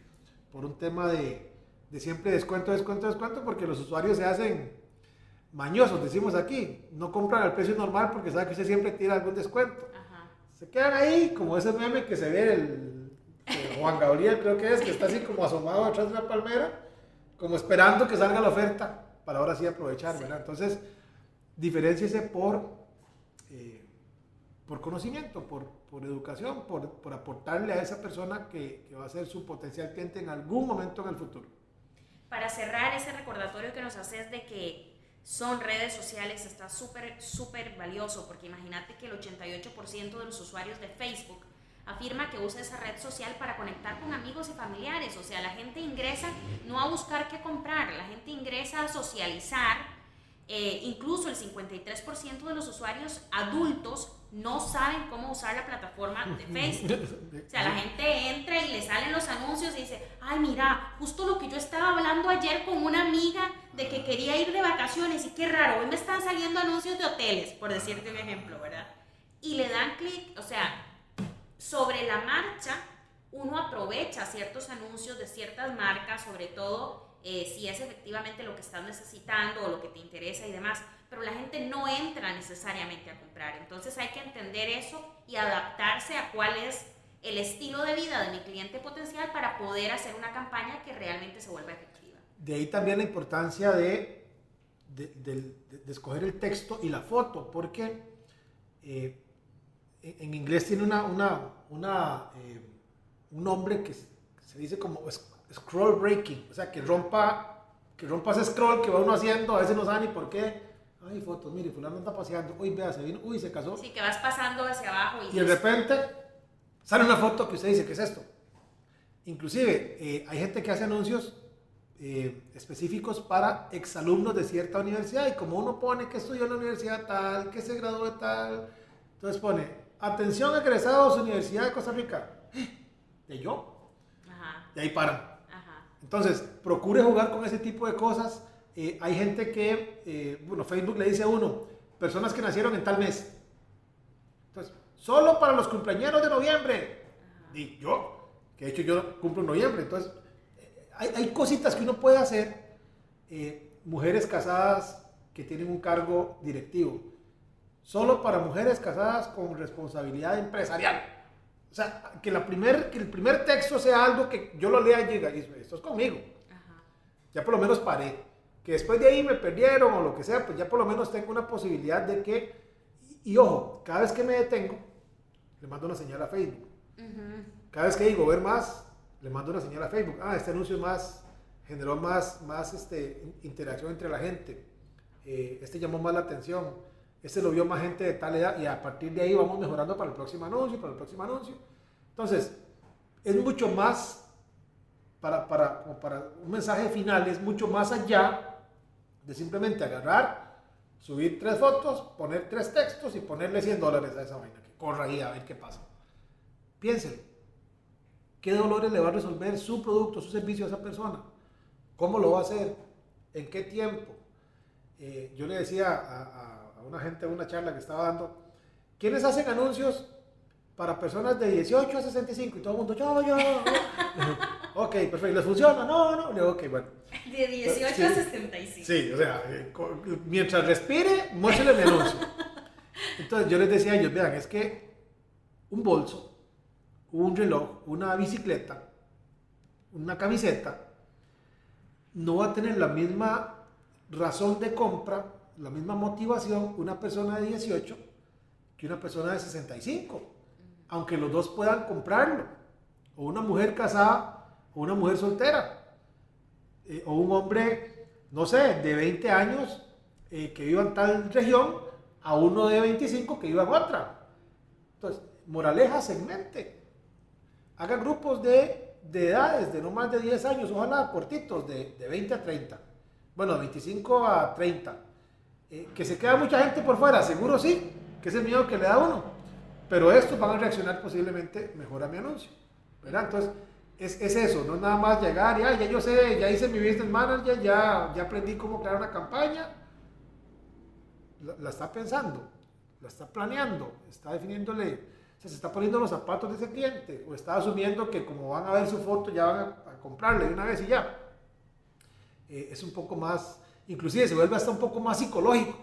por un tema de, de, siempre descuento, descuento, descuento, porque los usuarios se hacen mañosos, decimos aquí, no compran al precio normal porque saben que usted siempre tira algún descuento. Se quedan ahí, como ese meme que se ve el, Juan Gabriel, creo que es, que está así como asomado detrás de una palmera, como esperando que salga la oferta para ahora sí aprovechar, ¿verdad? Entonces, diferenciese por, eh, por conocimiento, por, por educación, por, por, aportarle a esa persona que, que, va a ser su potencial cliente en algún momento en el futuro. Para cerrar ese recordatorio que nos haces de que son redes sociales está súper, súper valioso, porque imagínate que el 88% de los usuarios de Facebook afirma que usa esa red social para conectar con amigos y familiares. O sea, la gente ingresa no a buscar qué comprar, la gente ingresa a socializar. Eh, incluso el 53% de los usuarios adultos no saben cómo usar la plataforma de Facebook. [LAUGHS] O sea, la gente entra y le salen los anuncios y dice, ay, mira, justo lo que yo estaba hablando ayer con una amiga de que quería ir de vacaciones y qué raro, hoy me están saliendo anuncios de hoteles, por decirte un ejemplo, ¿verdad? Y le dan clic, o sea, sobre la marcha, uno aprovecha ciertos anuncios de ciertas marcas, sobre todo eh, si es efectivamente lo que estás necesitando o lo que te interesa y demás pero la gente no entra necesariamente a comprar. Entonces hay que entender eso y adaptarse a cuál es el estilo de vida de mi cliente potencial para poder hacer una campaña que realmente se vuelva efectiva. De ahí también la importancia de, de, escoger el texto y la foto, porque eh, en inglés tiene una, una, una eh, un nombre que se dice como scroll breaking, o sea, que rompa, que rompa ese scroll que va uno haciendo, a veces no sabe ni por qué. Ay, fotos, mire, fulano anda paseando, uy, vea, se vino, uy, se casó. Sí, que vas pasando hacia abajo y... Y de repente sale una foto que usted dice, ¿qué es esto? Inclusive, eh, hay gente que hace anuncios eh, específicos para exalumnos de cierta universidad y como uno pone que estudió en la universidad tal, que se graduó de tal, entonces pone, atención egresados Universidad de Costa Rica. [GASPS] ¿De yo? Ajá. Y ahí paran. Entonces, procure jugar con ese tipo de cosas. Eh, hay gente que, bueno, Facebook le dice a uno, personas que nacieron en tal mes. Entonces, solo para los cumpleaños de noviembre. Y yo, de hecho yo cumplo en noviembre, entonces hay, hay cositas que uno puede hacer. Eh, mujeres casadas que tienen un cargo directivo, solo para mujeres casadas con responsabilidad empresarial. O sea, que, la primer, que el primer texto sea algo que yo lo lea y diga, esto es conmigo. Ya por lo menos paré. Que después de ahí me perdieron o lo que sea, pues ya por lo menos tengo una posibilidad de que... Y, ojo, cada vez que me detengo, le mando una señal a Facebook. Cada vez que digo ver más, le mando una señal a Facebook. Ah, este anuncio más, generó más, más este, interacción entre la gente. Eh, este llamó más la atención. Este lo vio más gente de tal edad. Y a partir de ahí vamos mejorando para el próximo anuncio, para el próximo anuncio. Entonces, es mucho más, para, para, para un mensaje final, es mucho más allá de simplemente agarrar, subir tres fotos, poner tres textos y ponerle 100 dólares a esa vaina. Que corra ahí a ver qué pasa. Piénsenlo. ¿Qué dolores le va a resolver su producto, su servicio a esa persona? ¿Cómo lo va a hacer? ¿En qué tiempo? Eh, yo le decía a, una gente en una charla que estaba dando, ¿quiénes hacen anuncios para personas de 18 a 65? Y todo el mundo, yo, yo, yo. [LAUGHS] ok, perfecto, ¿les funciona? No, no. Digo, ok, bueno. De 18 a 65. Sí, o sea, eh, mientras respire, muéstrele mi anuncio. [LAUGHS] Entonces yo les decía a ellos, vean, es que un bolso un reloj, una bicicleta, una camiseta, no va a tener la misma razón de compra, la misma motivación una persona de 18 que una persona de 65, aunque los dos puedan comprarlo, o una mujer casada o una mujer soltera, eh, o un hombre, no sé, de 20 años eh, que viva en tal región, a uno de 25 que viva en otra. Entonces, moraleja, segmente haga grupos de, edades de no más de 10 años, ojalá cortitos, de, de 20 a 30. Bueno, 25 a 30. Eh, que se queda mucha gente por fuera, seguro sí, que es el miedo que le da uno. Pero estos van a reaccionar posiblemente mejor a mi anuncio. ¿verdad? Entonces, es, es, eso, no nada más llegar y, ya yo sé, ya hice mi business manager, ya, ya aprendí cómo crear una campaña. la está pensando, la está planeando, está definiéndole se está poniendo los zapatos de ese cliente o está asumiendo que como van a ver su foto ya van a, comprarle de una vez y ya. Eh, es un poco más, inclusive se vuelve hasta un poco más psicológico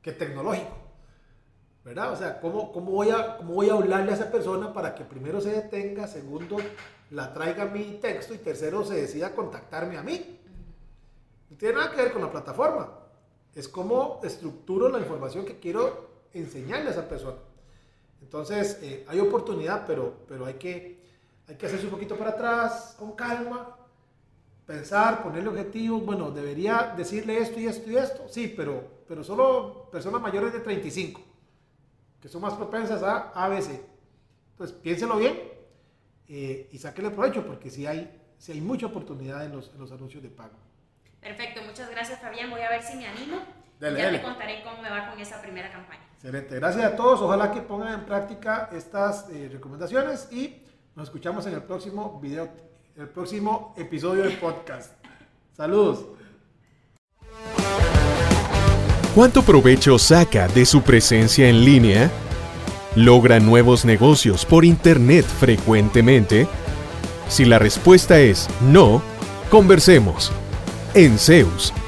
que tecnológico. ¿Verdad? O sea, ¿cómo, cómo, voy a, ¿cómo voy a hablarle a esa persona para que primero se detenga, segundo la traiga mi texto y tercero se decida contactarme a mí? No tiene nada que ver con la plataforma. Es cómo estructuro la información que quiero enseñarle a esa persona. Entonces, eh, hay oportunidad, pero, pero hay, que, hay que hacerse un poquito para atrás, con calma, pensar, ponerle objetivos. Bueno, debería decirle esto y esto y esto. Sí, pero, pero solo personas mayores de 35, que son más propensas a ABC. Entonces, piénselo bien eh, y sáquele provecho, porque si hay, si hay mucha oportunidad en los, en los anuncios de pago. Perfecto, muchas gracias Fabián. Voy a ver si me animo. Ya te contaré cómo me va con esa primera campaña. Excelente. Gracias a todos. Ojalá que pongan en práctica estas eh, recomendaciones y nos escuchamos en el próximo video, el próximo episodio del podcast. Saludos. ¿Cuánto provecho saca de su presencia en línea? ¿Logra nuevos negocios por Internet frecuentemente? Si la respuesta es no, conversemos. En Zeus